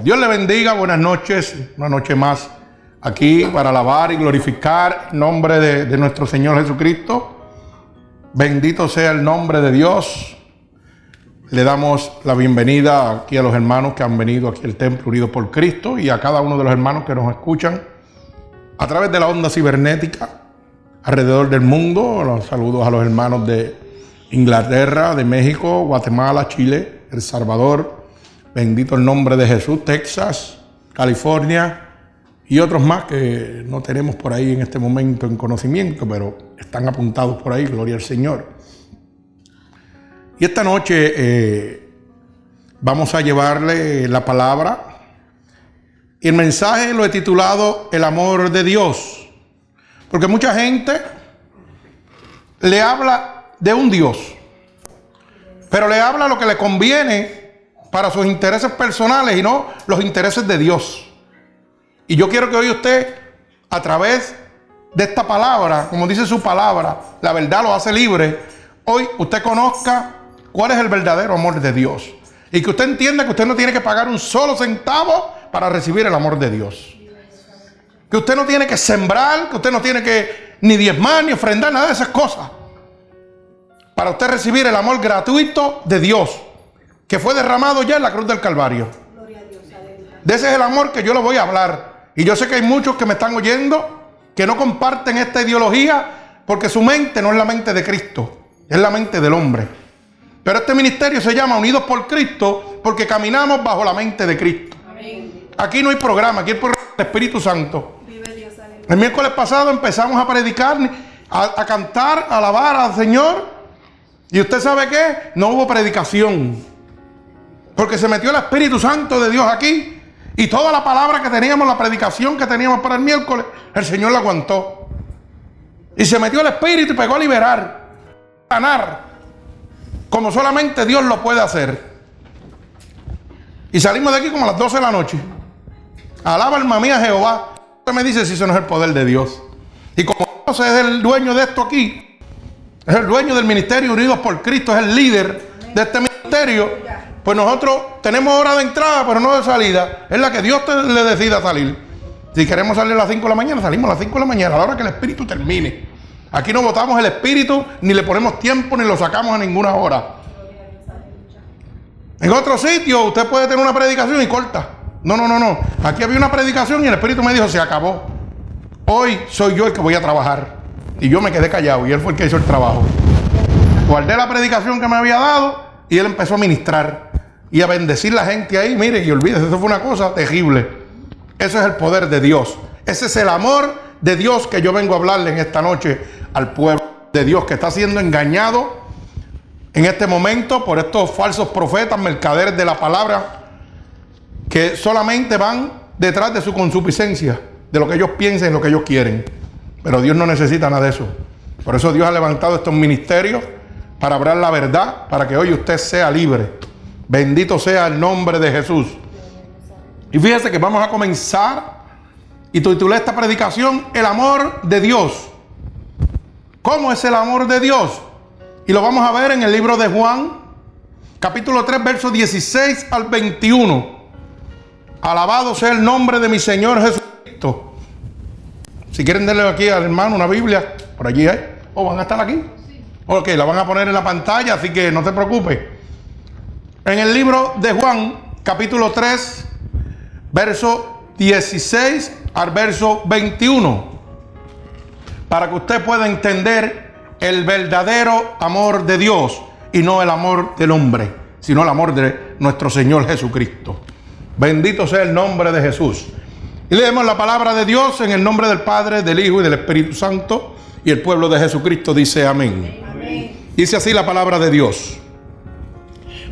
Dios le bendiga, buenas noches, una noche más aquí para alabar y glorificar el nombre de, nuestro Señor Jesucristo. Bendito sea el nombre de Dios. Le damos la bienvenida aquí a los hermanos que han venido aquí al templo unidos por Cristo y a cada uno de los hermanos que nos escuchan a través de la onda cibernética alrededor del mundo. Los saludos a los hermanos de Inglaterra, de México, Guatemala, Chile, El Salvador. Bendito el nombre de Jesús, Texas, California y otros más que no tenemos por ahí en este momento en conocimiento, pero están apuntados por ahí, gloria al Señor. Y esta noche eh, vamos a llevarle la palabra. Y el mensaje lo he titulado El amor de Dios. Porque mucha gente le habla de un Dios, pero le habla lo que le conviene para sus intereses personales y no los intereses de Dios. Y yo quiero que hoy usted, a través de esta palabra, como dice su palabra, la verdad lo hace libre, hoy usted conozca cuál es el verdadero amor de Dios. Y que usted entienda que usted no tiene que pagar un solo centavo para recibir el amor de Dios. Que usted no tiene que sembrar, que usted no tiene que ni diezmar, ni ofrendar, nada de esas cosas. Para usted recibir el amor gratuito de Dios, que fue derramado ya en la cruz del Calvario. De ese es el amor que yo le voy a hablar. Y yo sé que hay muchos que me están oyendo que no comparten esta ideología porque su mente no es la mente de Cristo, es la mente del hombre. Pero este ministerio se llama Unidos por Cristo porque caminamos bajo la mente de Cristo. Aquí no hay programa, aquí hay programa del Espíritu Santo. El miércoles pasado empezamos a predicar, a, cantar, a alabar al Señor. Y usted sabe qué? No hubo predicación. Porque se metió el Espíritu Santo de Dios aquí. Y toda la palabra que teníamos, la predicación que teníamos para el miércoles, el Señor la aguantó. Y se metió el Espíritu y pegó a liberar, a sanar, como solamente Dios lo puede hacer. Y salimos de aquí como a las 12 de la noche. Alaba alma mía Jehová. Usted me dice si eso no es el poder de Dios. Y como Dios es el dueño de esto aquí, es el dueño del ministerio Unidos por Cristo, es el líder de este ministerio, pues nosotros tenemos hora de entrada, pero no de salida. Es la que Dios le decida salir. Si queremos salir a las 5 de la mañana, salimos a las 5 de la mañana, a la hora que el Espíritu termine. Aquí no votamos el Espíritu, ni le ponemos tiempo, ni lo sacamos a ninguna hora. En otro sitio usted puede tener una predicación y corta. No, no, no, no. Aquí había una predicación y el Espíritu me dijo, se acabó. Hoy soy yo el que voy a trabajar. Y yo me quedé callado y él fue el que hizo el trabajo. Guardé la predicación que me había dado y él empezó a ministrar y a bendecir la gente ahí. Mire, y olvídese, eso fue una cosa terrible. Eso es el poder de Dios. Ese es el amor de Dios que yo vengo a hablarle en esta noche al pueblo de Dios que está siendo engañado en este momento por estos falsos profetas, mercaderes de la palabra, que solamente van detrás de su consuficiencia, de lo que ellos piensan y lo que ellos quieren. Pero Dios no necesita nada de eso. Por eso Dios ha levantado estos ministerios para hablar la verdad, para que hoy usted sea libre. Bendito sea el nombre de Jesús. Y fíjese que vamos a comenzar y titulé esta predicación El amor de Dios. ¿Cómo es el amor de Dios? Y lo vamos a ver en el libro de Juan, capítulo 3, versos 16 al 21. Alabado sea el nombre de mi Señor Jesucristo. Si quieren darle aquí al hermano una Biblia, por allí hay. ¿O van a estar aquí? Ok, la van a poner en la pantalla, así que no se preocupe. En el libro de Juan, capítulo 3, verso 16 al verso 21. Para que usted pueda entender el verdadero amor de Dios y no el amor del hombre, sino el amor de nuestro Señor Jesucristo. Bendito sea el nombre de Jesús. Y leemos la palabra de Dios en el nombre del Padre, del Hijo y del Espíritu Santo. Y el pueblo de Jesucristo dice amén. amén. Dice así la palabra de Dios.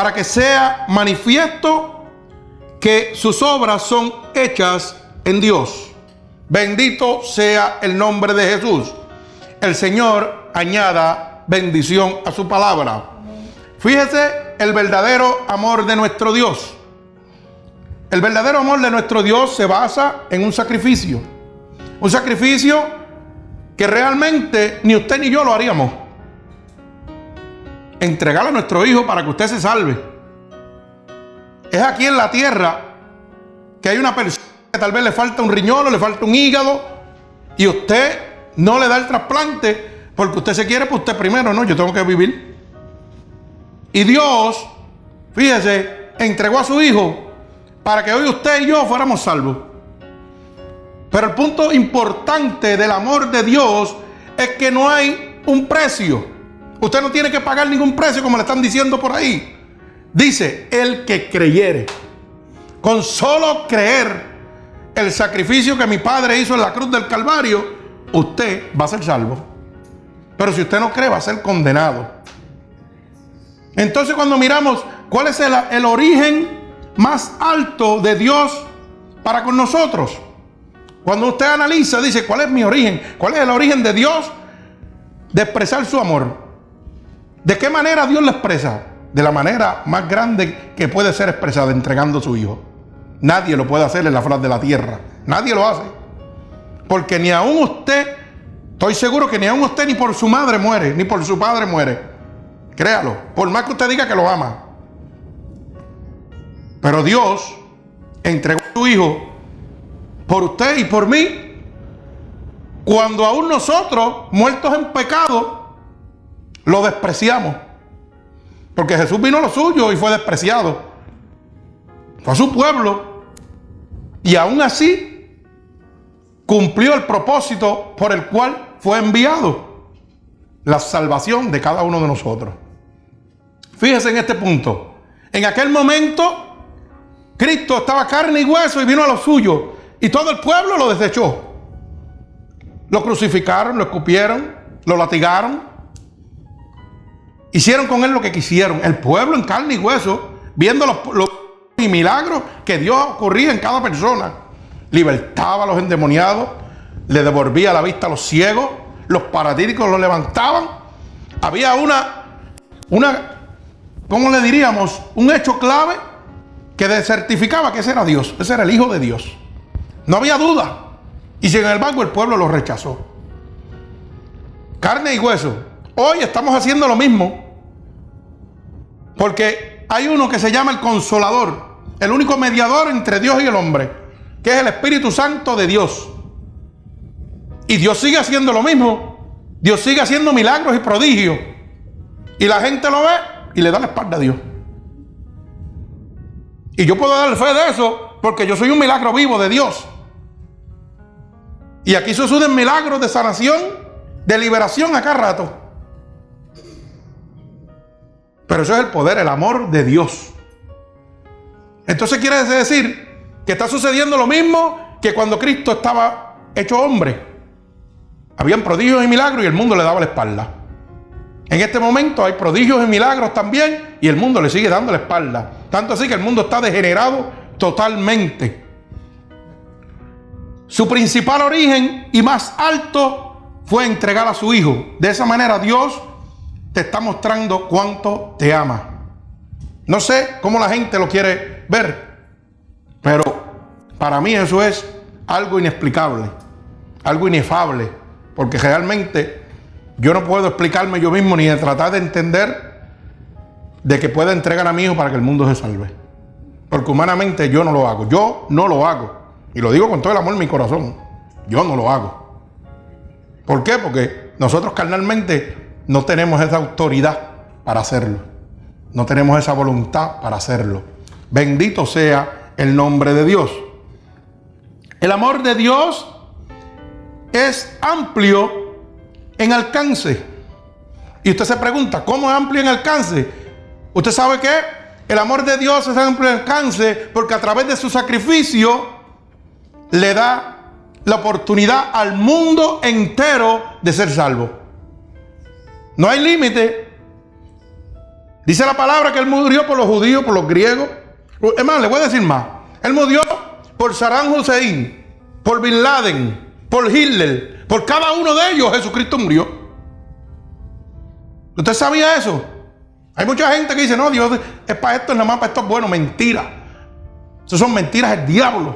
para que sea manifiesto que sus obras son hechas en Dios. Bendito sea el nombre de Jesús. El Señor añada bendición a su palabra. Fíjese el verdadero amor de nuestro Dios. El verdadero amor de nuestro Dios se basa en un sacrificio. Un sacrificio que realmente ni usted ni yo lo haríamos. Entregar a nuestro hijo para que usted se salve. Es aquí en la tierra que hay una persona que tal vez le falta un riñón o le falta un hígado y usted no le da el trasplante porque usted se quiere, pues usted primero, no, yo tengo que vivir. Y Dios, fíjese, entregó a su hijo para que hoy usted y yo fuéramos salvos. Pero el punto importante del amor de Dios es que no hay un precio. Usted no tiene que pagar ningún precio como le están diciendo por ahí. Dice, el que creyere. Con solo creer el sacrificio que mi padre hizo en la cruz del Calvario, usted va a ser salvo. Pero si usted no cree, va a ser condenado. Entonces cuando miramos cuál es el, el origen más alto de Dios para con nosotros. Cuando usted analiza, dice, ¿cuál es mi origen? ¿Cuál es el origen de Dios de expresar su amor? ¿De qué manera Dios lo expresa? De la manera más grande que puede ser expresada, entregando a su Hijo. Nadie lo puede hacer en la faz de la tierra. Nadie lo hace. Porque ni aún usted, estoy seguro que ni aún usted ni por su madre muere, ni por su padre muere. Créalo. Por más que usted diga que lo ama. Pero Dios entregó a su Hijo por usted y por mí. Cuando aún nosotros, muertos en pecado, lo despreciamos. Porque Jesús vino a lo suyo y fue despreciado. Fue a su pueblo. Y aún así cumplió el propósito por el cual fue enviado. La salvación de cada uno de nosotros. Fíjese en este punto. En aquel momento Cristo estaba carne y hueso y vino a lo suyo. Y todo el pueblo lo desechó. Lo crucificaron, lo escupieron, lo latigaron. Hicieron con él lo que quisieron. El pueblo en carne y hueso, viendo los, milagros que Dios ocurría en cada persona. Libertaba a los endemoniados, le devolvía la vista a los ciegos, los paratíticos lo levantaban. Había una, una, ¿cómo le diríamos? Un hecho clave que certificaba que ese era Dios, ese era el Hijo de Dios. No había duda. Y sin embargo el pueblo lo rechazó. Carne y hueso. Hoy estamos haciendo lo mismo. Porque hay uno que se llama el consolador, el único mediador entre Dios y el hombre, que es el Espíritu Santo de Dios. Y Dios sigue haciendo lo mismo. Dios sigue haciendo milagros y prodigios. Y la gente lo ve y le da la espalda a Dios. Y yo puedo dar fe de eso porque yo soy un milagro vivo de Dios. Y aquí suceden milagros de sanación, de liberación a cada rato. Pero eso es el poder, el amor de Dios. Entonces quiere decir que está sucediendo lo mismo que cuando Cristo estaba hecho hombre. Habían prodigios y milagros y el mundo le daba la espalda. En este momento hay prodigios y milagros también y el mundo le sigue dando la espalda. Tanto así que el mundo está degenerado totalmente. Su principal origen y más alto fue entregar a su hijo. De esa manera Dios te está mostrando cuánto te ama. No sé cómo la gente lo quiere ver, pero para mí eso es algo inexplicable, algo inefable, porque realmente yo no puedo explicarme yo mismo ni de tratar de entender de que pueda entregar a mi hijo para que el mundo se salve. Porque humanamente yo no lo hago. Yo no lo hago. Y lo digo con todo el amor en mi corazón. Yo no lo hago. ¿Por qué? Porque nosotros carnalmente no tenemos esa autoridad para hacerlo. No tenemos esa voluntad para hacerlo. Bendito sea el nombre de Dios. El amor de Dios es amplio en alcance. Y usted se pregunta, ¿cómo es amplio en alcance? Usted sabe que el amor de Dios es amplio en alcance porque a través de su sacrificio le da la oportunidad al mundo entero de ser salvo. No hay límite. Dice la palabra que Él murió por los judíos, por los griegos. Más, le voy a decir más. Él murió por Saddam Hussein, por Bin Laden, por Hitler, por cada uno de ellos Jesucristo murió. ¿Usted sabía eso? Hay mucha gente que dice, no, Dios es para esto, es nada más para esto es bueno. Mentira. Eso son mentiras del diablo.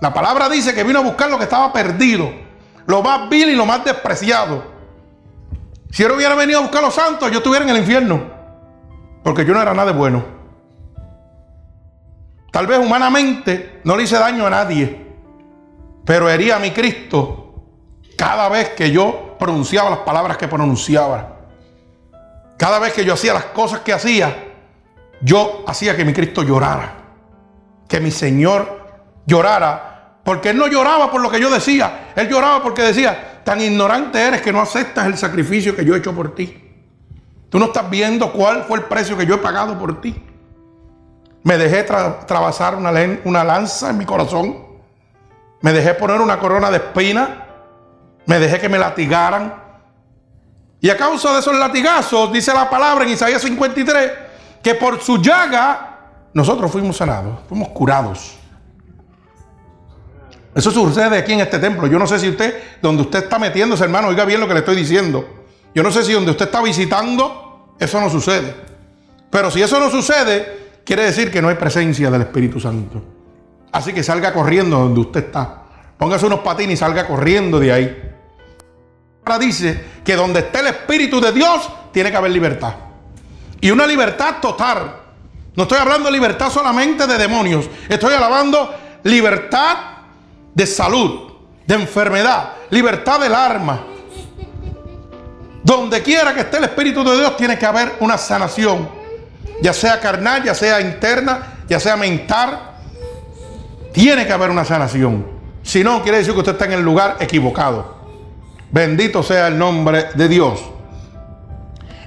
La palabra dice que vino a buscar lo que estaba perdido, lo más vil y lo más despreciado. Si él hubiera venido a buscar a los santos, yo estuviera en el infierno, porque yo no era nada de bueno. Tal vez humanamente no le hice daño a nadie, pero hería a mi Cristo cada vez que yo pronunciaba las palabras que pronunciaba. Cada vez que yo hacía las cosas que hacía, yo hacía que mi Cristo llorara. Que mi Señor llorara. Porque Él no lloraba por lo que yo decía. Él lloraba porque decía, tan ignorante eres que no aceptas el sacrificio que yo he hecho por ti. Tú no estás viendo cuál fue el precio que yo he pagado por ti. Me dejé trabasar una, una lanza en mi corazón. Me dejé poner una corona de espina. Me dejé que me latigaran y a causa de esos latigazos, dice la palabra en Isaías 53, que por su llaga nosotros fuimos sanados, fuimos curados. Eso sucede aquí en este templo. Yo no sé si usted, donde usted está metiéndose, hermano, oiga bien lo que le estoy diciendo. Yo no sé si donde usted está visitando, eso no sucede. Pero si eso no sucede, quiere decir que no hay presencia del Espíritu Santo. Así que salga corriendo donde usted está. Póngase unos patines y salga corriendo de ahí dice que donde esté el Espíritu de Dios, tiene que haber libertad. Y una libertad total. No estoy hablando de libertad solamente de demonios. Estoy hablando libertad de salud, de enfermedad, libertad del arma. Donde quiera que esté el Espíritu de Dios, tiene que haber una sanación. Ya sea carnal, ya sea interna, ya sea mental. Tiene que haber una sanación. Si no, quiere decir que usted está en el lugar equivocado. Bendito sea el nombre de Dios.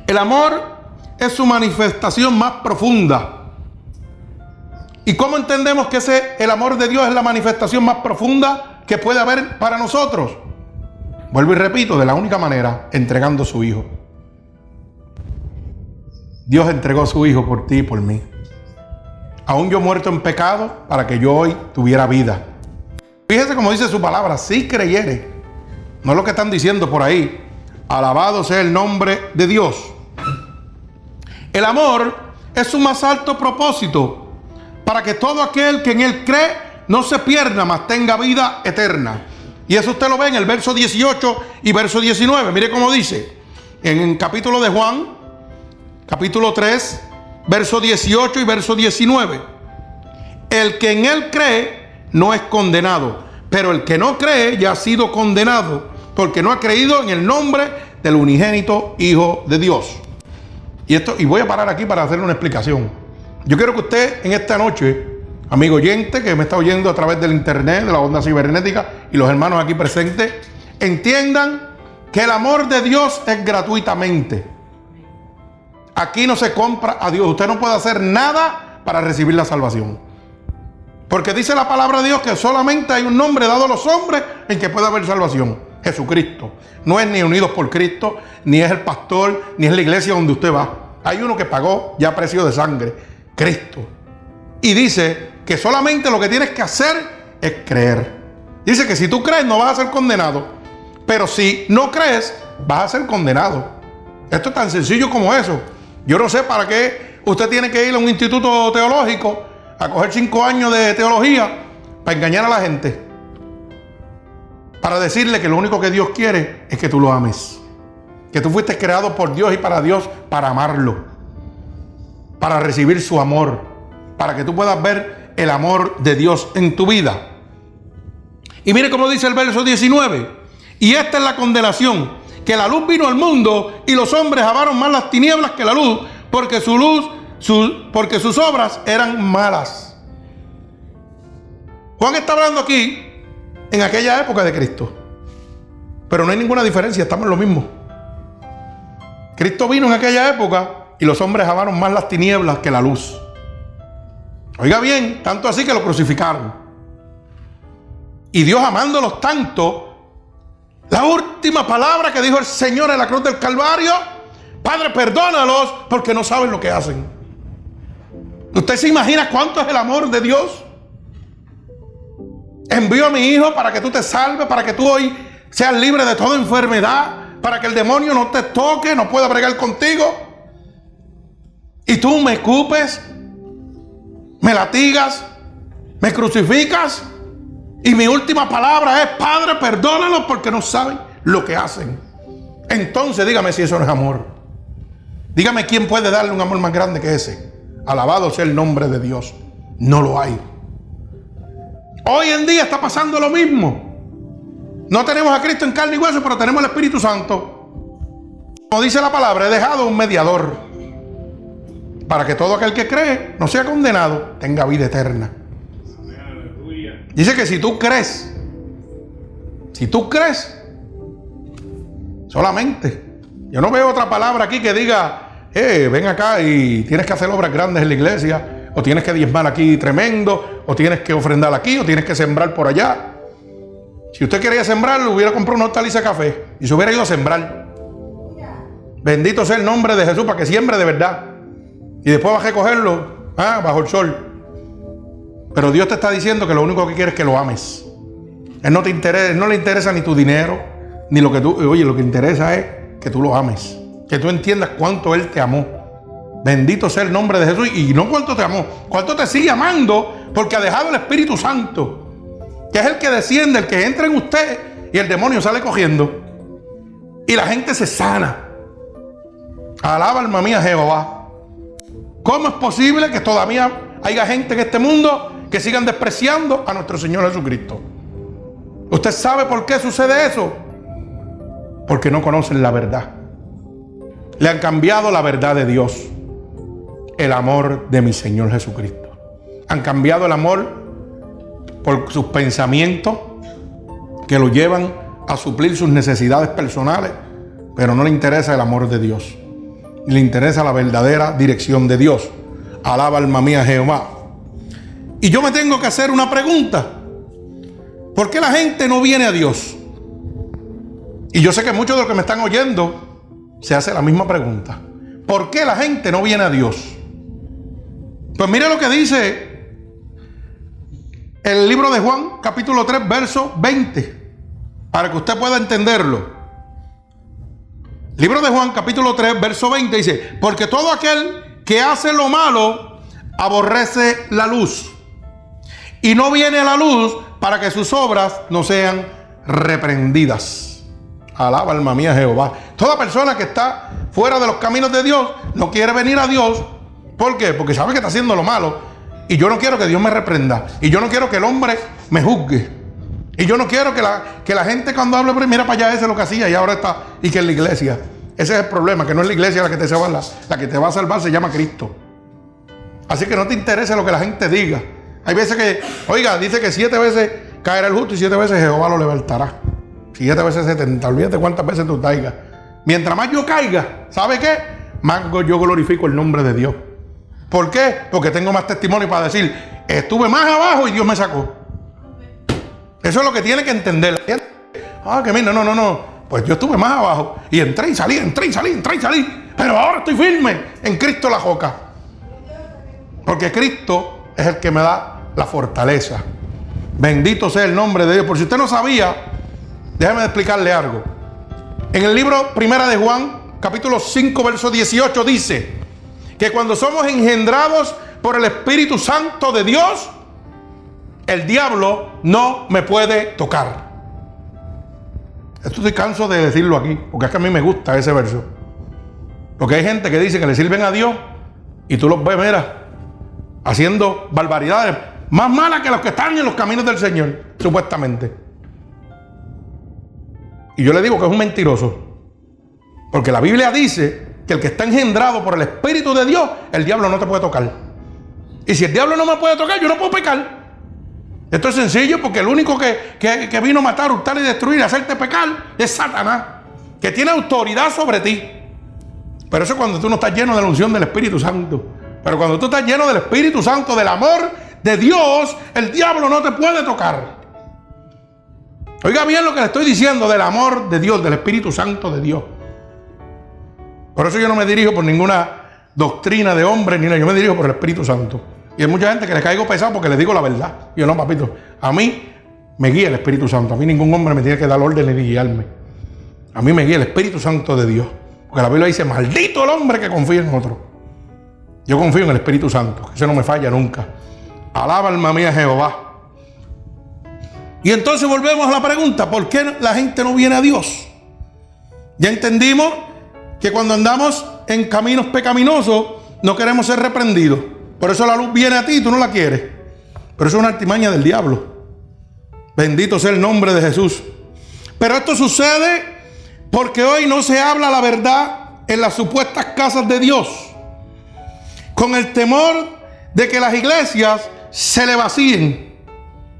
El amor es su manifestación más profunda. ¿Y cómo entendemos que ese, el amor de Dios es la manifestación más profunda que puede haber para nosotros? Vuelvo y repito, de la única manera, entregando su Hijo. Dios entregó su Hijo por ti y por mí. Aún yo muerto en pecado, para que yo hoy tuviera vida. Fíjese como dice su palabra, si creyere no es lo que están diciendo por ahí. Alabado sea el nombre de Dios. El amor es su más alto propósito para que todo aquel que en él cree no se pierda, mas tenga vida eterna. Y eso usted lo ve en el verso 18 y verso 19. Mire cómo dice. En el capítulo de Juan, capítulo 3, verso 18 y verso 19. El que en él cree no es condenado pero el que no cree ya ha sido condenado porque no ha creído en el nombre del unigénito Hijo de Dios. Y, esto, y voy a parar aquí para hacerle una explicación. Yo quiero que usted en esta noche, amigo oyente que me está oyendo a través del internet, de la onda cibernética y los hermanos aquí presentes, entiendan que el amor de Dios es gratuitamente. Aquí no se compra a Dios. Usted no puede hacer nada para recibir la salvación. Porque dice la palabra de Dios que solamente hay un nombre dado a los hombres en que puede haber salvación. Jesucristo. No es ni unidos por Cristo, ni es el pastor, ni es la iglesia donde usted va. Hay uno que pagó ya precio de sangre, Cristo. Y dice que solamente lo que tienes que hacer es creer. Dice que si tú crees no vas a ser condenado. Pero si no crees, vas a ser condenado. Esto es tan sencillo como eso. Yo no sé para qué usted tiene que ir a un instituto teológico a coger cinco años de teología para engañar a la gente. Para decirle que lo único que Dios quiere es que tú lo ames. Que tú fuiste creado por Dios y para Dios para amarlo. Para recibir su amor. Para que tú puedas ver el amor de Dios en tu vida. Y mire cómo dice el verso 19. Y esta es la condenación. Que la luz vino al mundo y los hombres amaron más las tinieblas que la luz. Porque su luz porque sus obras eran malas. Juan está hablando aquí en aquella época de Cristo. Pero no hay ninguna diferencia, estamos en lo mismo. Cristo vino en aquella época y los hombres amaron más las tinieblas que la luz. Oiga bien, tanto así que lo crucificaron. Y Dios amándolos tanto, la última palabra que dijo el Señor en la cruz del Calvario, Padre, perdónalos porque no saben lo que hacen. ¿Usted se imagina cuánto es el amor de Dios? Envío a mi hijo para que tú te salves, para que tú hoy seas libre de toda enfermedad, para que el demonio no te toque, no pueda bregar contigo. Y tú me escupes, me latigas, me crucificas. Y mi última palabra es, Padre, perdónalos porque no saben lo que hacen. Entonces dígame si eso no es amor. Dígame quién puede darle un amor más grande que ese. Alabado sea el nombre de Dios. No lo hay. Hoy en día está pasando lo mismo. No tenemos a Cristo en carne y hueso, pero tenemos el Espíritu Santo. Como dice la palabra, he dejado un mediador para que todo aquel que cree no sea condenado, tenga vida eterna. Dice que si tú crees, si tú crees, solamente. Yo no veo otra palabra aquí que diga, eh, ven acá y tienes que hacer obras grandes en la iglesia o tienes que diezmar aquí tremendo, o tienes que ofrendar aquí, o tienes que sembrar por allá. Si usted quería sembrar, hubiera comprado una hortaliza café y se hubiera ido a sembrar. Bendito sea el nombre de Jesús para que siembre de verdad. Y después va a recogerlo ah, bajo el sol. Pero Dios te está diciendo que lo único que quiere es que lo ames. Él no te interesa, no le interesa ni tu dinero, ni lo que tú. Oye, lo que interesa es que tú lo ames. Que tú entiendas cuánto Él te amó. Bendito sea el nombre de Jesús. Y no cuánto te amó, cuánto te sigue amando, porque ha dejado el Espíritu Santo, que es el que desciende, el que entra en usted y el demonio sale cogiendo. Y la gente se sana. Alaba alma mía Jehová. ¿Cómo es posible que todavía haya gente en este mundo que sigan despreciando a nuestro Señor Jesucristo? ¿Usted sabe por qué sucede eso? Porque no conocen la verdad. Le han cambiado la verdad de Dios el amor de mi Señor Jesucristo. Han cambiado el amor por sus pensamientos que lo llevan a suplir sus necesidades personales, pero no le interesa el amor de Dios. Le interesa la verdadera dirección de Dios. Alaba alma mía Jehová. Y yo me tengo que hacer una pregunta. ¿Por qué la gente no viene a Dios? Y yo sé que muchos de los que me están oyendo se hace la misma pregunta. ¿Por qué la gente no viene a Dios? Pues mire lo que dice el libro de Juan, capítulo 3, verso 20, para que usted pueda entenderlo. Libro de Juan, capítulo 3, verso 20 dice, porque todo aquel que hace lo malo aborrece la luz y no viene a la luz para que sus obras no sean reprendidas. Alaba alma mía Jehová. Toda persona que está fuera de los caminos de Dios no quiere venir a Dios ¿Por qué? Porque sabe que está haciendo lo malo. Y yo no quiero que Dios me reprenda. Y yo no quiero que el hombre me juzgue. Y yo no quiero que la, que la gente cuando hable, mira para allá, ese es lo que hacía y ahora está. Y que es la iglesia. Ese es el problema, que no es la iglesia la que te salva. La, que te va a salvar se llama Cristo. Así que no te interesa lo que la gente diga. Hay veces que, oiga, dice que siete veces caerá el justo y siete veces Jehová lo levantará. Siete veces setenta. Olvídate cuántas veces tú caigas. Mientras más yo caiga, ¿sabe qué? Más yo glorifico el nombre de Dios. ¿Por qué? Porque tengo más testimonio para decir, estuve más abajo y Dios me sacó. Eso es lo que tiene que entender. Ah, que mira, no, no, no. Pues yo estuve más abajo y entré y salí, entré y salí, entré y salí. Pero ahora estoy firme en Cristo la joca. Porque Cristo es el que me da la fortaleza. Bendito sea el nombre de Dios. Por si usted no sabía, déjeme explicarle algo. En el libro Primera de Juan, capítulo 5, verso 18, dice, que cuando somos engendrados por el Espíritu Santo de Dios, el diablo no me puede tocar. Esto estoy canso de decirlo aquí, porque es que a mí me gusta ese verso. Porque hay gente que dice que le sirven a Dios y tú los ves, mira, haciendo barbaridades más malas que los que están en los caminos del Señor, supuestamente. Y yo le digo que es un mentiroso. Porque la Biblia dice que el que está engendrado por el Espíritu de Dios, el diablo no te puede tocar. Y si el diablo no me puede tocar, yo no puedo pecar. Esto es sencillo porque el único que, que, vino a matar, hurtar y destruir, hacerte pecar, es Satanás, que tiene autoridad sobre ti. Pero eso es cuando tú no estás lleno de la unción del Espíritu Santo. Pero cuando tú estás lleno del Espíritu Santo, del amor de Dios, el diablo no te puede tocar. Oiga bien lo que le estoy diciendo del amor de Dios, del Espíritu Santo de Dios. Por eso yo no me dirijo por ninguna doctrina de hombre, ni nada, yo me dirijo por el Espíritu Santo. Y hay mucha gente que le caigo pesado porque le digo la verdad. yo no, papito, a mí me guía el Espíritu Santo. A mí ningún hombre me tiene que dar orden ni guiarme. A mí me guía el Espíritu Santo de Dios. Porque la Biblia dice, maldito el hombre que confía en otro. Yo confío en el Espíritu Santo, que ese no me falla nunca. Alaba alma mía Jehová. Y entonces volvemos a la pregunta, ¿por qué la gente no viene a Dios? Ya entendimos que cuando andamos en caminos pecaminosos no queremos ser reprendidos. Por eso la luz viene a ti y tú no la quieres. Pero eso es una artimaña del diablo. Bendito sea el nombre de Jesús. Pero esto sucede porque hoy no se habla la verdad en las supuestas casas de Dios. Con el temor de que las iglesias se le vacíen.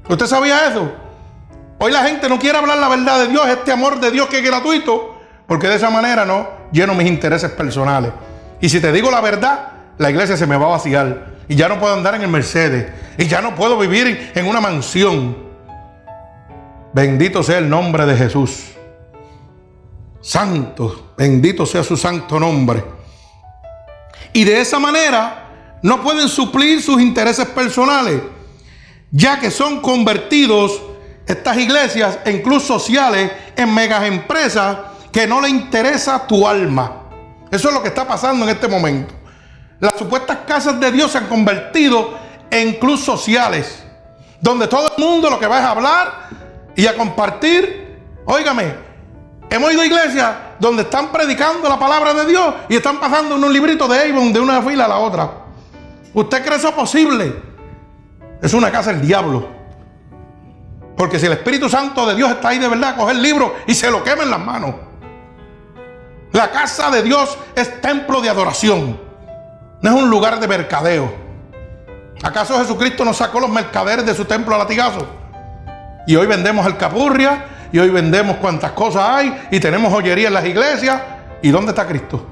¿Usted sabía eso? Hoy la gente no quiere hablar la verdad de Dios, este amor de Dios que es gratuito, porque de esa manera no lleno mis intereses personales. Y si te digo la verdad, la iglesia se me va a vaciar. Y ya no puedo andar en el Mercedes. Y ya no puedo vivir en una mansión. Bendito sea el nombre de Jesús. Santo, bendito sea su santo nombre. Y de esa manera no pueden suplir sus intereses personales, ya que son convertidos estas iglesias e incluso sociales en megas empresas que no le interesa tu alma. Eso es lo que está pasando en este momento. Las supuestas casas de Dios se han convertido en clubes sociales, donde todo el mundo lo que va es a hablar y a compartir. Óigame, hemos ido a iglesias donde están predicando la palabra de Dios y están pasando unos libritos de Avon de una fila a la otra. ¿Usted cree eso posible? Es una casa del diablo. Porque si el Espíritu Santo de Dios está ahí de verdad, coge el libro y se lo quema en las manos. La casa de Dios es templo de adoración. No es un lugar de mercadeo. ¿Acaso Jesucristo nos sacó los mercaderes de su templo a latigazo? Y hoy vendemos el capurria y hoy vendemos cuantas cosas hay y tenemos joyería en las iglesias. ¿Y dónde está Cristo?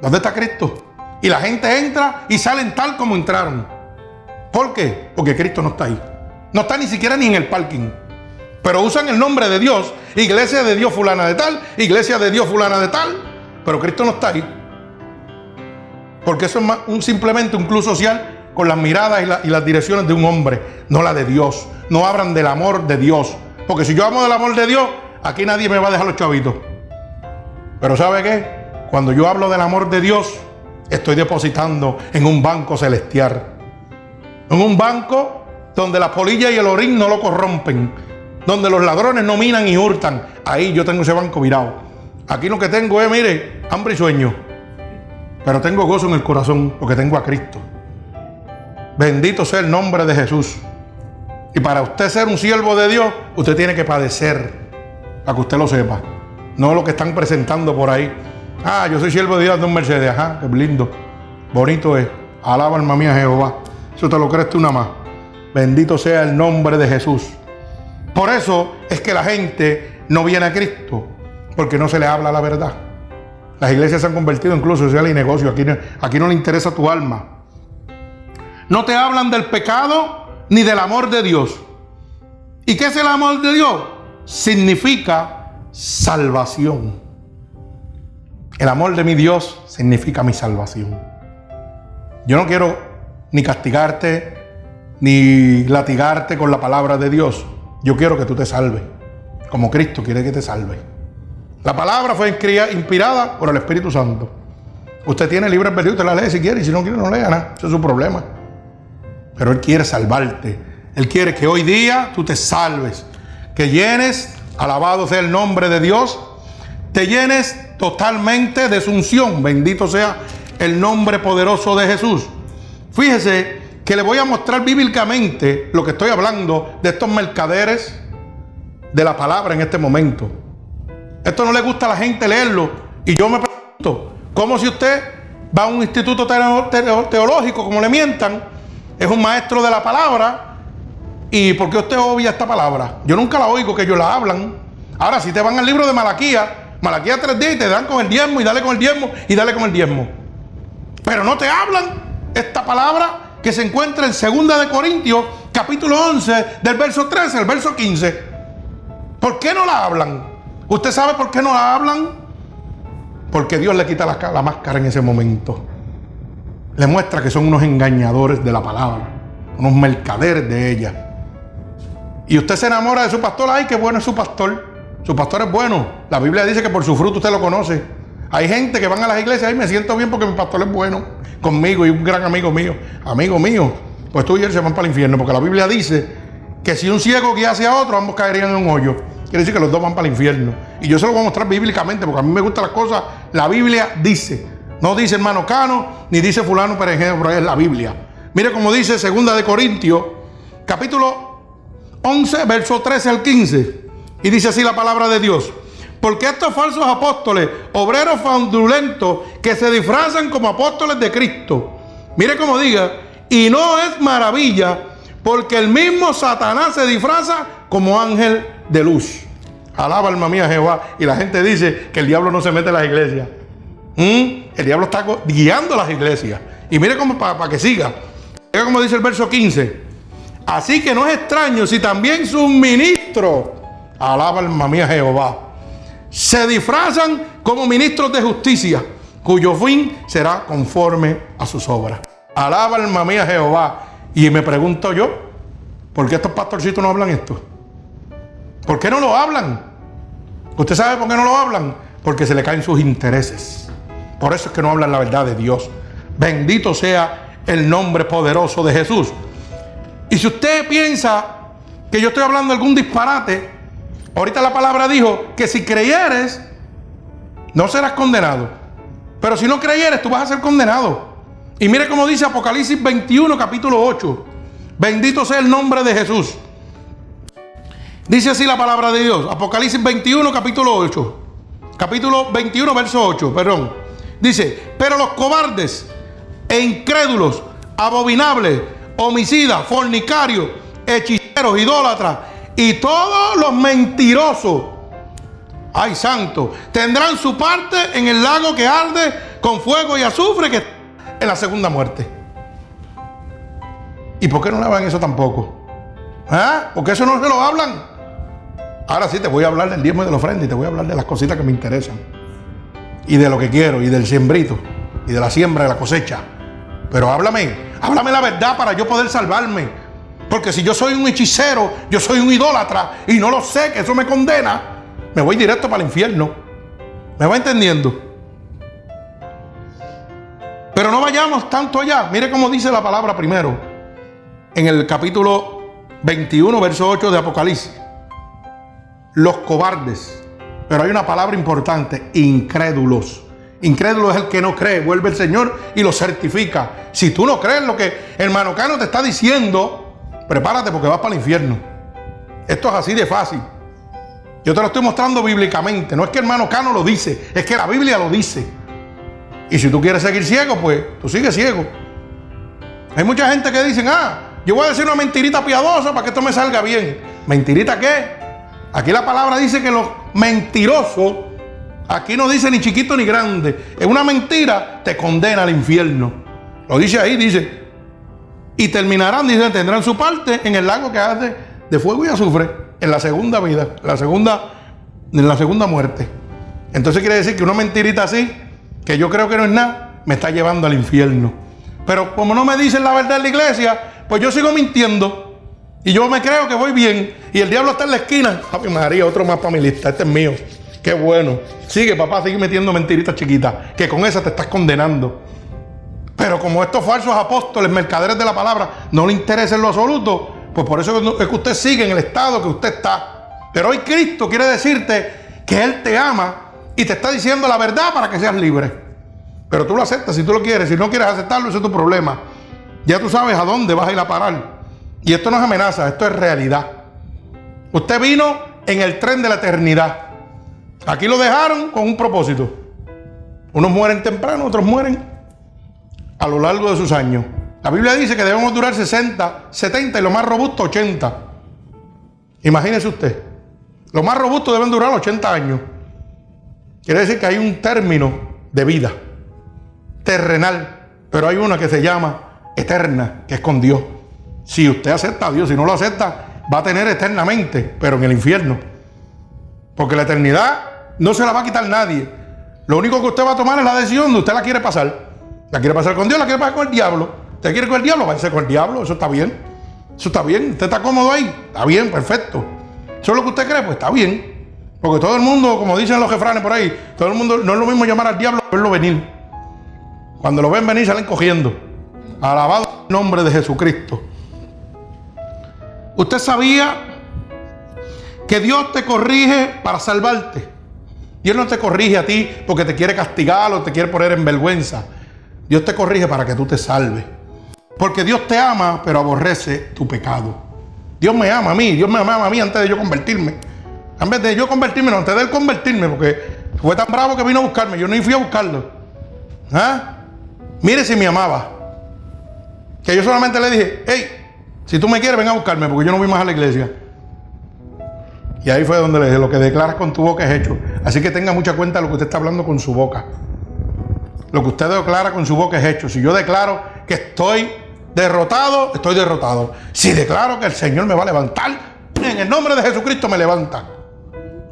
¿Dónde está Cristo? Y la gente entra y salen tal como entraron. ¿Por qué? Porque Cristo no está ahí. No está ni siquiera ni en el parking. Pero usan el nombre de Dios. Iglesia de Dios fulana de tal. Iglesia de Dios fulana de tal. Pero Cristo no está ahí. Porque eso es un, simplemente un club social con las miradas y, las direcciones de un hombre. No la de Dios. No hablan del amor de Dios. Porque si yo amo del amor de Dios, aquí nadie me va a dejar los chavitos. Pero ¿sabe qué? Cuando yo hablo del amor de Dios, estoy depositando en un banco celestial. En un banco donde la polilla y el orín no lo corrompen, donde los ladrones no minan y hurtan. Ahí yo tengo ese banco virado. Aquí lo que tengo es, mire, hambre y sueño. Pero tengo gozo en el corazón porque tengo a Cristo. Bendito sea el nombre de Jesús. Y para usted ser un siervo de Dios, usted tiene que padecer. Para que usted lo sepa. No lo que están presentando por ahí. Ah, yo soy siervo de Dios de un Mercedes. Ajá, qué lindo. Bonito es. Alaba alma mía Jehová. Eso te lo crees tú una más. Bendito sea el nombre de Jesús. Por eso es que la gente no viene a Cristo, porque no se le habla la verdad. Las iglesias se han convertido en clubes sociales y negocios. Aquí, aquí no le interesa tu alma. No te hablan del pecado ni del amor de Dios. ¿Y qué es el amor de Dios? Significa salvación. El amor de mi Dios significa mi salvación. Yo no quiero ni castigarte, ni latigarte con la palabra de Dios. Yo quiero que tú te salves, como Cristo quiere que te salve. La palabra fue inspirada por el Espíritu Santo. Usted tiene libre albedrío, usted la lee si quiere, y si no quiere, no lea nada. Eso es su problema. Pero Él quiere salvarte. Él quiere que hoy día tú te salves, que llenes, alabado sea el nombre de Dios, te llenes totalmente de su unción. Bendito sea el nombre poderoso de Jesús. Fíjese que le voy a mostrar bíblicamente lo que estoy hablando de estos mercaderes de la palabra en este momento. Esto no le gusta a la gente leerlo. Y yo me pregunto, ¿cómo si usted va a un instituto teológico, como le mientan, es un maestro de la palabra ¿y por qué usted obvia esta palabra? Yo nunca la oigo que ellos la hablan. Ahora, si te van al libro de Malaquía, Malaquía tres días y te dan con el diezmo y dale con el diezmo y dale con el diezmo. Pero no te hablan esta palabra que se encuentra en Segunda de Corintios, capítulo 11, del verso 13 al verso 15. ¿Por qué no la hablan? ¿Usted sabe por qué no la hablan? Porque Dios le quita la, máscara en ese momento. Le muestra que son unos engañadores de la palabra, unos mercaderes de ella. Y usted se enamora de su pastor, ay, qué bueno es su pastor. Su pastor es bueno. La Biblia dice que por su fruto usted lo conoce. Hay gente que van a las iglesias, ay, me siento bien porque mi pastor es bueno conmigo y un gran amigo mío. Amigo mío, pues tú y él se van para el infierno, porque la Biblia dice que si un ciego guiase a otro, ambos caerían en un hoyo. Quiere decir que los dos van para el infierno. Y yo se lo voy a mostrar bíblicamente, porque a mí me gustan las cosas. La Biblia dice. No dice hermano Cano, ni dice fulano perejero, pero es la Biblia. Mire cómo dice segunda de Corintios, capítulo 11, verso 13 al 15. Y dice así la palabra de Dios. Porque estos falsos apóstoles, obreros fraudulentos, que se disfrazan como apóstoles de Cristo. Mire cómo diga, y no es maravilla, porque el mismo Satanás se disfraza como ángel de luz. Alaba alma mía Jehová. Y la gente dice que el diablo no se mete en las iglesias. ¿Mm? El diablo está guiando las iglesias. Y mire cómo para que siga. Mira como dice el verso 15. Así que no es extraño si también sus ministros, alaba alma mía Jehová, se disfrazan como ministros de justicia, cuyo fin será conforme a sus obras. Alaba alma mía Jehová. Y me pregunto yo, ¿por qué estos pastorcitos no hablan esto? ¿Por qué no lo hablan? ¿Usted sabe por qué no lo hablan? Porque se le caen sus intereses. Por eso es que no hablan la verdad de Dios. Bendito sea el nombre poderoso de Jesús. Y si usted piensa que yo estoy hablando algún disparate, ahorita la palabra dijo que si creyeres, no serás condenado. Pero si no creyeres, tú vas a ser condenado. Y mire cómo dice Apocalipsis 21, capítulo 8. Bendito sea el nombre de Jesús. Dice así la palabra de Dios. Apocalipsis 21, capítulo 8. Capítulo 21, verso 8, perdón. Dice, pero los cobardes e incrédulos, abominables, homicidas, fornicarios, hechiceros, idólatras y todos los mentirosos. Ay, santo, tendrán su parte en el lago que arde con fuego y azufre que en la segunda muerte. ¿Y por qué no le hablan eso tampoco? ¿Ah? Porque eso no se lo hablan. Ahora sí te voy a hablar del diezmo y de la ofrenda y te voy a hablar de las cositas que me interesan. Y de lo que quiero y del sembrito y de la siembra y la cosecha. Pero háblame, háblame la verdad para yo poder salvarme. Porque si yo soy un hechicero, yo soy un idólatra y no lo sé, que eso me condena, me voy directo para el infierno. ¿Me va entendiendo? Pero no vayamos tanto allá. Mire cómo dice la palabra primero. En el capítulo 21, verso 8 de Apocalipsis. Los cobardes. Pero hay una palabra importante, incrédulos. Incrédulo es el que no cree. Vuelve el Señor y lo certifica. Si tú no crees lo que hermano Cano te está diciendo, prepárate porque vas para el infierno. Esto es así de fácil. Yo te lo estoy mostrando bíblicamente. No es que hermano Cano lo dice, es que la Biblia lo dice. Y si tú quieres seguir ciego, pues tú sigues ciego. Hay mucha gente que dicen, ah, yo voy a decir una mentirita piadosa para que esto me salga bien. ¿Mentirita qué? Aquí la palabra dice que los mentirosos Aquí no dice ni chiquito ni grande. Es una mentira, te condena al infierno. Lo dice ahí, dice. Y terminarán, dice, tendrán su parte en el lago que hace de fuego y azufre en la segunda vida, la segunda, en la segunda muerte. Entonces quiere decir que una mentirita así, que yo creo que no es nada, me está llevando al infierno. Pero como no me dicen la verdad en la iglesia, pues yo sigo mintiendo. Y yo me creo que voy bien. Y el diablo está en la esquina. Ave María, otro más para mi lista. Este es mío. Qué bueno. Sigue, papá, sigue metiendo mentiritas chiquitas, que con esas te estás condenando. Pero como estos falsos apóstoles, mercaderes de la palabra, no le interesa en lo absoluto, pues por eso es que usted sigue en el estado que usted está. Pero hoy Cristo quiere decirte que Él te ama y te está diciendo la verdad para que seas libre. Pero tú lo aceptas si tú lo quieres. Si no quieres aceptarlo, ese es tu problema. Ya tú sabes a dónde vas a ir a parar. Y esto no es amenaza, esto es realidad. Usted vino en el tren de la eternidad. Aquí lo dejaron con un propósito. Unos mueren temprano, otros mueren a lo largo de sus años. La Biblia dice que debemos durar 60, 70 y lo más robusto 80. Imagínese usted. Los más robustos deben durar 80 años. Quiere decir que hay un término de vida terrenal, pero hay una que se llama eterna, que es con Dios. Si usted acepta a Dios, si no lo acepta, va a tener eternamente, pero en el infierno. Porque la eternidad no se la va a quitar nadie. Lo único que usted va a tomar es la decisión de usted la quiere pasar. La quiere pasar con Dios, la quiere pasar con el diablo. ¿Usted quiere con el diablo? Váyase con el diablo, eso está bien. Eso está bien. ¿Usted está cómodo ahí? Está bien, perfecto. ¿Eso es lo que usted cree? Pues está bien. Porque todo el mundo, como dicen los jefranes por ahí, todo el mundo, no es lo mismo llamar al diablo que verlo venir. Cuando lo ven venir, salen cogiendo. Alabado el nombre de Jesucristo. Usted sabía que Dios te corrige para salvarte. Dios no te corrige a ti porque te quiere castigar o te quiere poner en vergüenza. Dios te corrige para que tú te salves. Porque Dios te ama, pero aborrece tu pecado. Dios me ama a mí, Dios me ama a mí antes de yo convertirme. Vez de yo convertirme, no, antes de él convertirme, porque fue tan bravo que vino a buscarme, yo ni fui a buscarlo. ¿Ah? Mire si me amaba. Que yo solamente le dije, hey, si tú me quieres, ven a buscarme, porque yo no voy más a la iglesia. Y ahí fue donde le dije, lo que declaras con tu boca es hecho. Así que tenga mucha cuenta de lo que usted está hablando con su boca. Lo que usted declara con su boca es hecho. Si yo declaro que estoy derrotado, estoy derrotado. Si declaro que el Señor me va a levantar, en el nombre de Jesucristo me levanta.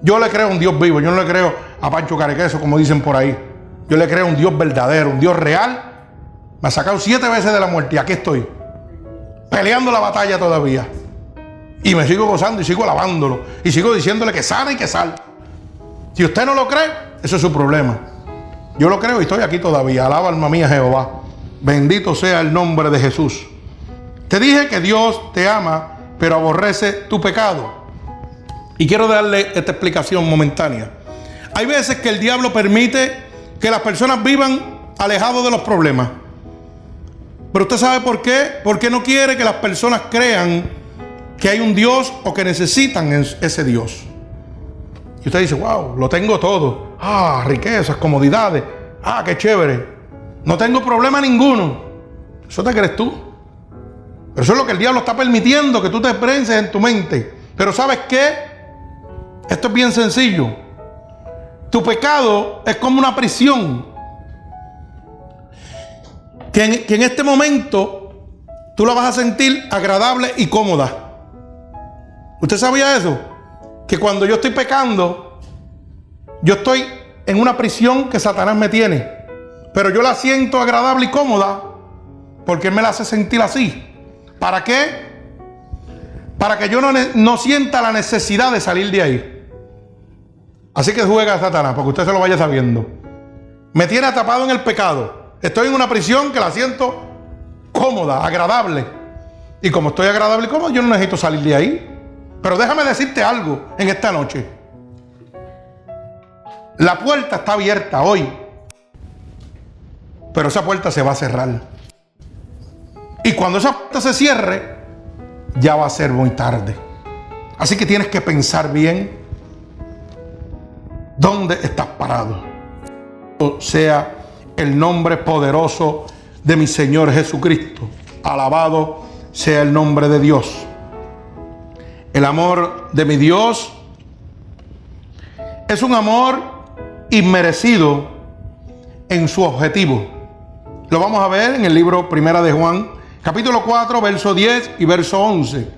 Yo le creo a un Dios vivo, yo no le creo a Pancho Carequeso, como dicen por ahí. Yo le creo a un Dios verdadero, un Dios real. Me ha sacado siete veces de la muerte y aquí estoy, peleando la batalla todavía. Y me sigo gozando y sigo alabándolo. Y sigo diciéndole que sana y que sal. Si usted no lo cree, ese es su problema. Yo lo creo y estoy aquí todavía. Alaba alma mía Jehová. Bendito sea el nombre de Jesús. Te dije que Dios te ama, pero aborrece tu pecado. Y quiero darle esta explicación momentánea. Hay veces que el diablo permite que las personas vivan alejados de los problemas. Pero usted sabe por qué? Porque no quiere que las personas crean que hay un Dios o que necesitan ese Dios. Y usted dice, wow, lo tengo todo. Ah, riquezas, comodidades. Ah, qué chévere. No tengo problema ninguno. Eso te crees tú. Pero eso es lo que el diablo está permitiendo, que tú te prenses en tu mente. Pero ¿sabes qué? Esto es bien sencillo. Tu pecado es como una prisión. Que en, este momento tú la vas a sentir agradable y cómoda. ¿Usted sabía eso? Que cuando yo estoy pecando, yo estoy en una prisión que Satanás me tiene. Pero yo la siento agradable y cómoda porque Él me la hace sentir así. ¿Para qué? Para que yo no, no sienta la necesidad de salir de ahí. Así que juega Satanás, porque usted se lo vaya sabiendo. Me tiene atrapado en el pecado. Estoy en una prisión que la siento cómoda, agradable. Y como estoy agradable y cómodo, yo no necesito salir de ahí. Pero déjame decirte algo en esta noche. La puerta está abierta hoy. Pero esa puerta se va a cerrar. Y cuando esa puerta se cierre, ya va a ser muy tarde. Así que tienes que pensar bien dónde estás parado. O sea el nombre poderoso de mi Señor Jesucristo. Alabado sea el nombre de Dios. El amor de mi Dios es un amor inmerecido en su objetivo. Lo vamos a ver en el libro Primera de Juan, capítulo 4, verso 10 y verso 11.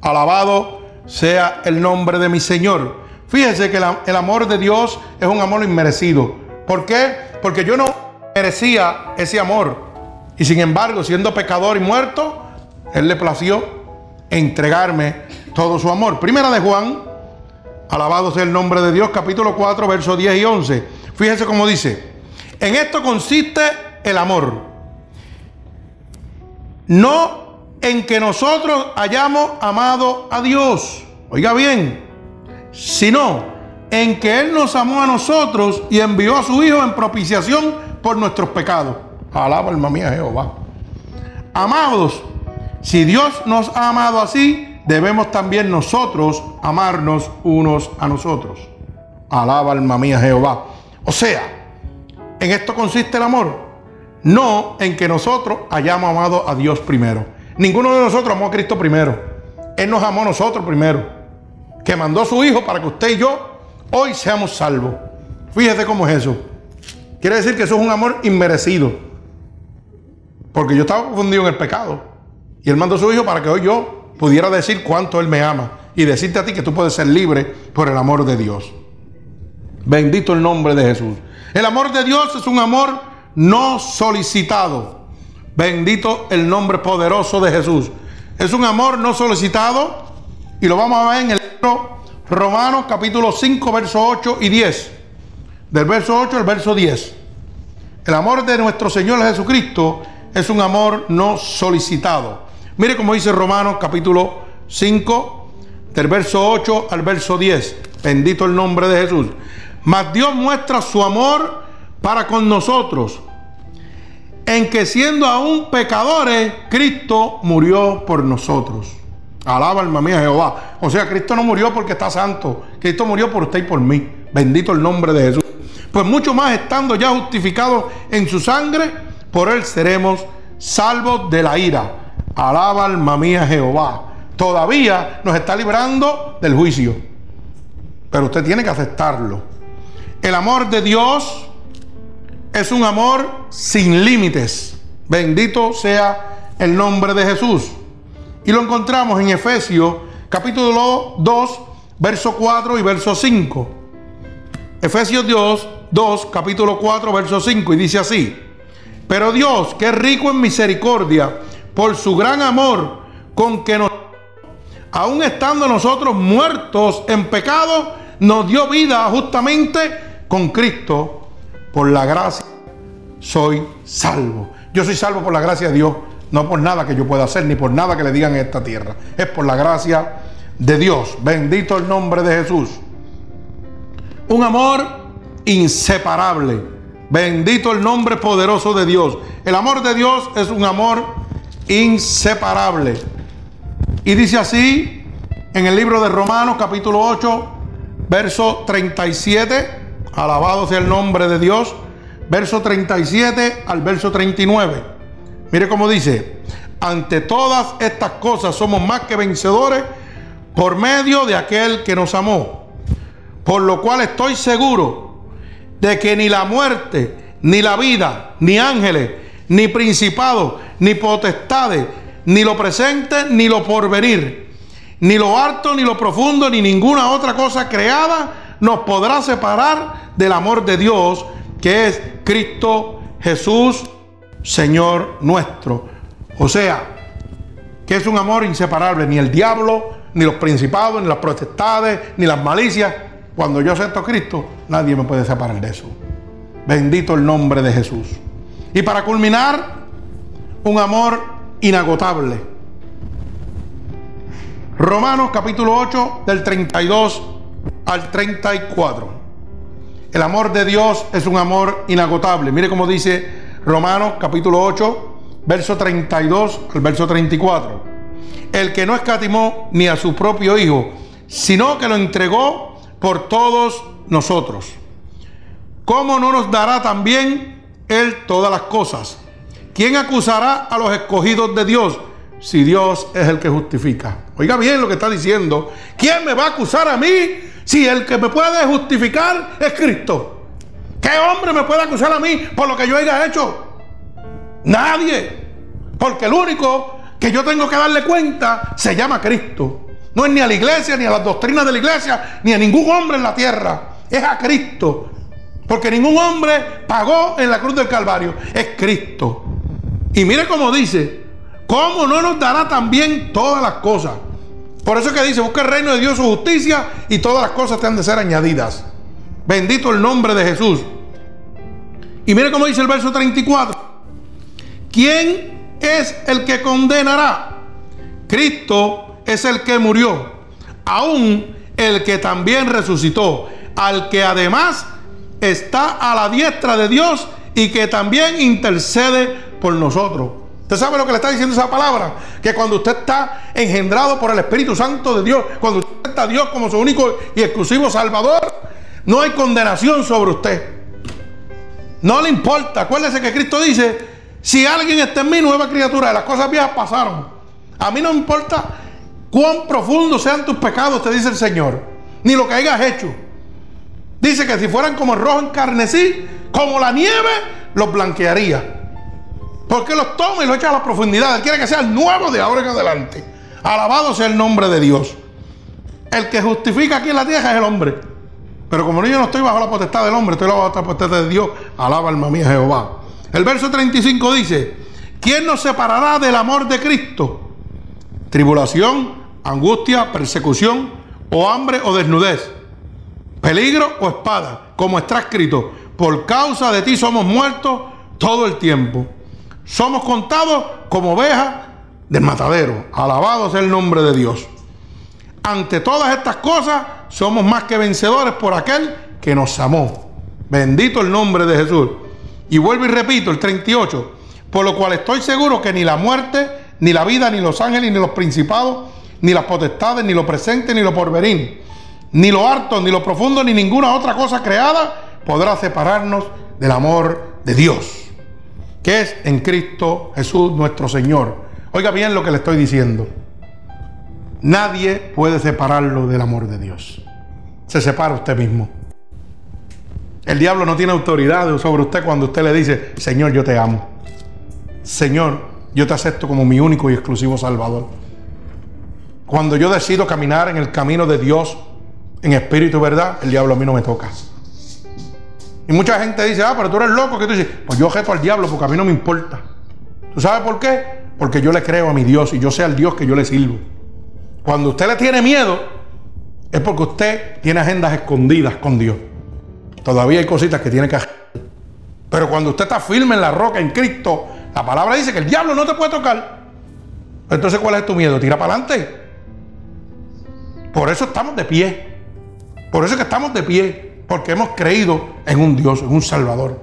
Alabado sea el nombre de mi Señor. Fíjese que el amor de Dios es un amor inmerecido. ¿Por qué? Porque yo no merecía ese amor. Y sin embargo, siendo pecador y muerto, Él le plació entregarme todo su amor. Primera de Juan, alabado sea el nombre de Dios, capítulo 4, versos 10 y 11. Fíjense cómo dice, en esto consiste el amor. No en que nosotros hayamos amado a Dios, oiga bien, sino en que Él nos amó a nosotros y envió a su Hijo en propiciación por nuestros pecados. Alaba alma mía Jehová. Amados, si Dios nos ha amado así, debemos también nosotros amarnos unos a nosotros. Alaba alma mía Jehová. O sea, en esto consiste el amor. No en que nosotros hayamos amado a Dios primero. Ninguno de nosotros amó a Cristo primero. Él nos amó a nosotros primero. que mandó su Hijo para que usted y yo hoy seamos salvos. Fíjese cómo es eso. Quiere decir que eso es un amor inmerecido. Porque yo estaba confundido en el pecado. Y Él mandó a su Hijo para que hoy yo pudiera decir cuánto Él me ama. Y decirte a ti que tú puedes ser libre por el amor de Dios. Bendito el nombre de Jesús. El amor de Dios es un amor no solicitado. Bendito el nombre poderoso de Jesús. Es un amor no solicitado. Y lo vamos a ver en el libro Romanos capítulo 5, verso 8 y 10. Del verso 8 al verso 10. El amor de nuestro Señor Jesucristo es un amor no solicitado. Mire cómo dice Romanos capítulo 5, del verso 8 al verso 10. Bendito el nombre de Jesús. Mas Dios muestra su amor para con nosotros, en que siendo aún pecadores, Cristo murió por nosotros. Alaba alma mía Jehová. O sea, Cristo no murió porque está santo. Cristo murió por usted y por mí. Bendito el nombre de Jesús. Pues mucho más estando ya justificados en su sangre, por él seremos salvos de la ira. Alaba alma mía Jehová. Todavía nos está librando del juicio. Pero usted tiene que aceptarlo. El amor de Dios es un amor sin límites. Bendito sea el nombre de Jesús. Y lo encontramos en Efesios capítulo 2, verso 4 y verso 5. Efesios 2, 2, capítulo 4, verso 5, y dice así, pero Dios, que es rico en misericordia, por su gran amor con que nos, aún estando nosotros muertos en pecado, nos dio vida justamente con Cristo, por la gracia soy salvo. Yo soy salvo por la gracia de Dios, no por nada que yo pueda hacer, ni por nada que le digan en esta tierra. Es por la gracia de Dios. Bendito el nombre de Jesús. Un amor inseparable. Bendito el nombre poderoso de Dios. El amor de Dios es un amor inseparable. Y dice así en el libro de Romanos capítulo 8, verso 37. Alabado sea el nombre de Dios. Verso 37 al verso 39. Mire cómo dice. Ante todas estas cosas somos más que vencedores por medio de aquel que nos amó. Por lo cual estoy seguro de que ni la muerte, ni la vida, ni ángeles, ni principados, ni potestades, ni lo presente, ni lo porvenir, ni lo alto, ni lo profundo, ni ninguna otra cosa creada nos podrá separar del amor de Dios, que es Cristo Jesús, Señor nuestro. O sea, que es un amor inseparable, ni el diablo, ni los principados, ni las potestades, ni las malicias cuando yo acepto a Cristo, nadie me puede separar de eso. Bendito el nombre de Jesús. Y para culminar, un amor inagotable. Romanos capítulo 8 del 32 al 34. El amor de Dios es un amor inagotable. Mire cómo dice Romanos capítulo 8, verso 32 al verso 34. El que no escatimó ni a su propio Hijo, sino que lo entregó por todos nosotros. ¿Cómo no nos dará también Él todas las cosas? ¿Quién acusará a los escogidos de Dios si Dios es el que justifica? Oiga bien lo que está diciendo. ¿Quién me va a acusar a mí si el que me puede justificar es Cristo? ¿Qué hombre me puede acusar a mí por lo que yo haya hecho? Nadie. Porque el único que yo tengo que darle cuenta se llama Cristo. No es ni a la iglesia, ni a las doctrinas de la iglesia, ni a ningún hombre en la tierra. Es a Cristo. Porque ningún hombre pagó en la cruz del Calvario. Es Cristo. Y mire cómo dice, ¿cómo no nos dará también todas las cosas? Por eso es que dice, busca el reino de Dios, su justicia, y todas las cosas te han de ser añadidas. Bendito el nombre de Jesús. Y mire cómo dice el verso 34. ¿Quién es el que condenará? Cristo es el que murió, aún el que también resucitó, al que además está a la diestra de Dios y que también intercede por nosotros. ¿Usted sabe lo que le está diciendo esa palabra? Que cuando usted está engendrado por el Espíritu Santo de Dios, cuando usted está a Dios como su único y exclusivo Salvador, no hay condenación sobre usted. No le importa. Acuérdese que Cristo dice, si alguien está en mí, nueva criatura, las cosas viejas pasaron. A mí no me importa cuán profundos sean tus pecados, te dice el Señor, ni lo que hayas hecho. Dice que si fueran como el rojo en carnesí, como la nieve, los blanquearía. Porque los toma y los echa a la profundidad. Él quiere que sea el nuevo de ahora en adelante. Alabado sea el nombre de Dios. El que justifica aquí en la tierra es el hombre. Pero como yo no estoy bajo la potestad del hombre, estoy bajo la potestad de Dios. Alaba alma mía Jehová. El verso 35 dice, ¿quién nos separará del amor de Cristo? Tribulación, angustia, persecución, o hambre o desnudez, peligro o espada, como está escrito, por causa de ti somos muertos todo el tiempo. Somos contados como ovejas del matadero. Alabado sea el nombre de Dios. Ante todas estas cosas, somos más que vencedores por aquel que nos amó. Bendito el nombre de Jesús. Y vuelvo y repito, el 38. Por lo cual estoy seguro que ni la muerte, ni la vida, ni los ángeles, ni los principados, ni las potestades, ni lo presente, ni lo porvenir, ni lo harto, ni lo profundo, ni ninguna otra cosa creada podrá separarnos del amor de Dios, que es en Cristo Jesús nuestro Señor. Oiga bien lo que le estoy diciendo. Nadie puede separarlo del amor de Dios. Se separa usted mismo. El diablo no tiene autoridad sobre usted cuando usted le dice, Señor, yo te amo. Señor, yo te acepto como mi único y exclusivo Salvador. Cuando yo decido caminar en el camino de Dios, en espíritu y verdad, el diablo a mí no me toca. Y mucha gente dice, ah, pero tú eres loco. que tú dices? Pues yo objeto al diablo porque a mí no me importa. ¿Tú sabes por qué? Porque yo le creo a mi Dios y yo sé al Dios que yo le sirvo. Cuando usted le tiene miedo, es porque usted tiene agendas escondidas con Dios. Todavía hay cositas que tiene que hacer. Pero cuando usted está firme en la roca, en Cristo, la palabra dice que el diablo no te puede tocar. Entonces, ¿cuál es tu miedo? Tira para adelante. Por eso estamos de pie. Por eso que estamos de pie. Porque hemos creído en un Dios, en un Salvador.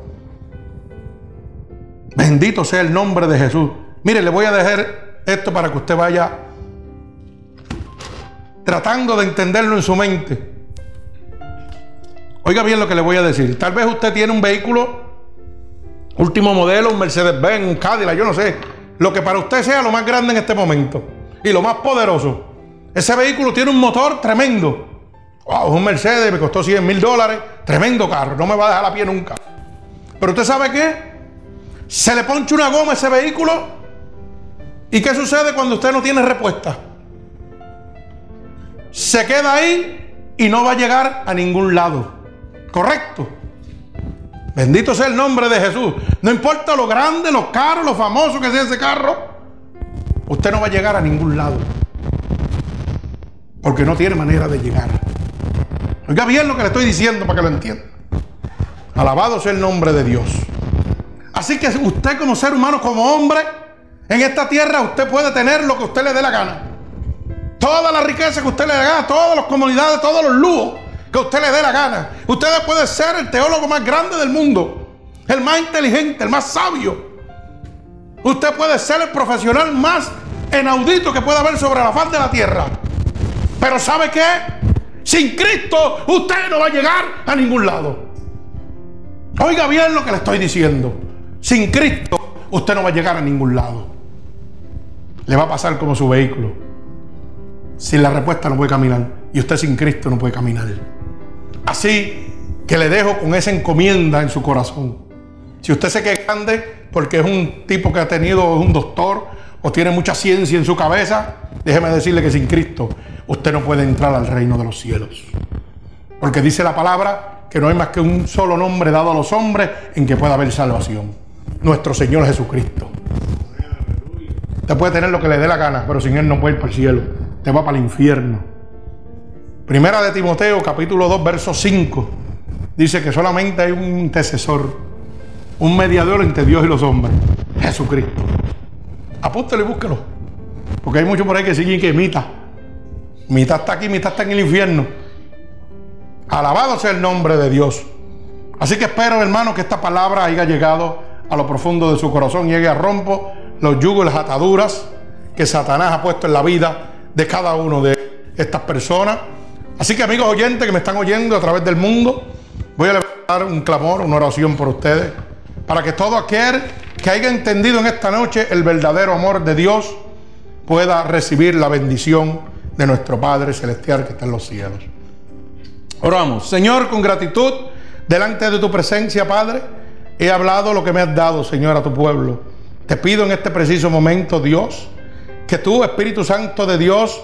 Bendito sea el nombre de Jesús. Mire, le voy a dejar esto para que usted vaya tratando de entenderlo en su mente. Oiga bien lo que le voy a decir. Tal vez usted tiene un vehículo, último modelo, un Mercedes-Benz, un Cadillac, yo no sé. Lo que para usted sea lo más grande en este momento y lo más poderoso. Ese vehículo tiene un motor tremendo. Wow, un Mercedes, me costó 100 mil dólares. Tremendo carro, no me va a dejar a pie nunca. Pero usted sabe qué? Se le poncha una goma a ese vehículo. ¿Y qué sucede cuando usted no tiene respuesta? Se queda ahí y no va a llegar a ningún lado. ¿Correcto? Bendito sea el nombre de Jesús. No importa lo grande, lo caro, lo famoso que sea ese carro, usted no va a llegar a ningún lado porque no tiene manera de llegar. Oiga bien lo que le estoy diciendo para que lo entienda. Alabado sea el nombre de Dios. Así que usted como ser humano, como hombre, en esta tierra usted puede tener lo que usted le dé la gana. Toda la riqueza que usted le gana, todas las comunidades, todos los lujos que usted le dé la gana. Usted puede ser el teólogo más grande del mundo, el más inteligente, el más sabio. Usted puede ser el profesional más inaudito que pueda haber sobre la faz de la tierra. Pero ¿sabe qué? Sin Cristo usted no va a llegar a ningún lado. Oiga bien lo que le estoy diciendo. Sin Cristo usted no va a llegar a ningún lado. Le va a pasar como su vehículo. Sin la respuesta no puede caminar. Y usted sin Cristo no puede caminar. Así que le dejo con esa encomienda en su corazón. Si usted se queda grande porque es un tipo que ha tenido, un doctor o tiene mucha ciencia en su cabeza, déjeme decirle que sin Cristo usted no puede entrar al reino de los cielos. Porque dice la palabra que no hay más que un solo nombre dado a los hombres en que pueda haber salvación. Nuestro Señor Jesucristo. Usted puede tener lo que le dé la gana, pero sin Él no puede ir para el cielo. Usted va para el infierno. Primera de Timoteo, capítulo 2, verso 5. Dice que solamente hay un intercesor, un mediador entre Dios y los hombres. Jesucristo. Apúntelo y búsquelo. Porque hay muchos por ahí que siguen que imita. Mitad está aquí, mitad está en el infierno. Alabado sea el nombre de Dios. Así que espero, hermano, que esta palabra haya llegado a lo profundo de su corazón y llegue a rompo los yugos y las ataduras que Satanás ha puesto en la vida de cada uno de estas personas. Así que amigos oyentes que me están oyendo a través del mundo, voy a levantar un clamor, una oración por ustedes, para que todo aquel que haya entendido en esta noche el verdadero amor de Dios pueda recibir la bendición de nuestro Padre Celestial que está en los cielos. Oramos, Señor, con gratitud, delante de tu presencia, Padre, he hablado lo que me has dado, Señor, a tu pueblo. Te pido en este preciso momento, Dios, que tú, Espíritu Santo de Dios,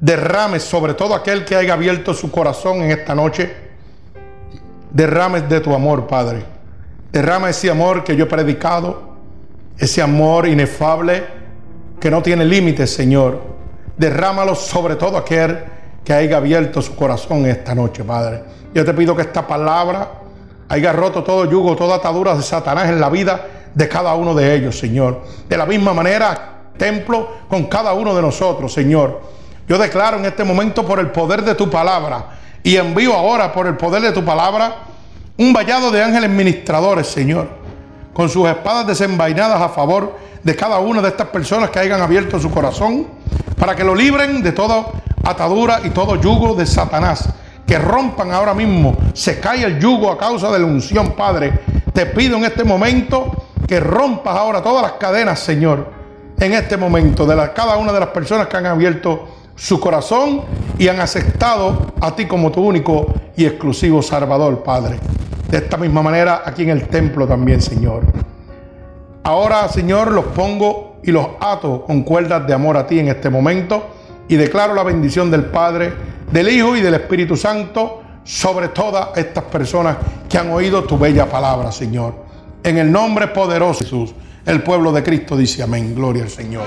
derrames sobre todo aquel que haya abierto su corazón en esta noche, derrames de tu amor, Padre. Derrama ese amor que yo he predicado, ese amor inefable que no tiene límites, Señor. Derrámalo sobre todo aquel que haya abierto su corazón esta noche, Padre. Yo te pido que esta palabra haya roto todo yugo, toda atadura de Satanás en la vida de cada uno de ellos, Señor. De la misma manera, templo con cada uno de nosotros, Señor. Yo declaro en este momento por el poder de tu palabra y envío ahora por el poder de tu palabra un vallado de ángeles ministradores, Señor, con sus espadas desenvainadas a favor de cada una de estas personas que hayan abierto su corazón para que lo libren de toda atadura y todo yugo de Satanás. Que rompan ahora mismo, se cae el yugo a causa de la unción, Padre. Te pido en este momento que rompas ahora todas las cadenas, Señor, en este momento, de cada una de las personas que han abierto su corazón y han aceptado a ti como tu único y exclusivo Salvador, Padre. De esta misma manera, aquí en el templo también, Señor. Ahora, Señor, los pongo y los ato con cuerdas de amor a ti en este momento y declaro la bendición del Padre, del Hijo y del Espíritu Santo sobre todas estas personas que han oído tu bella palabra, Señor. En el nombre poderoso de Jesús, el pueblo de Cristo dice amén. Gloria al Señor.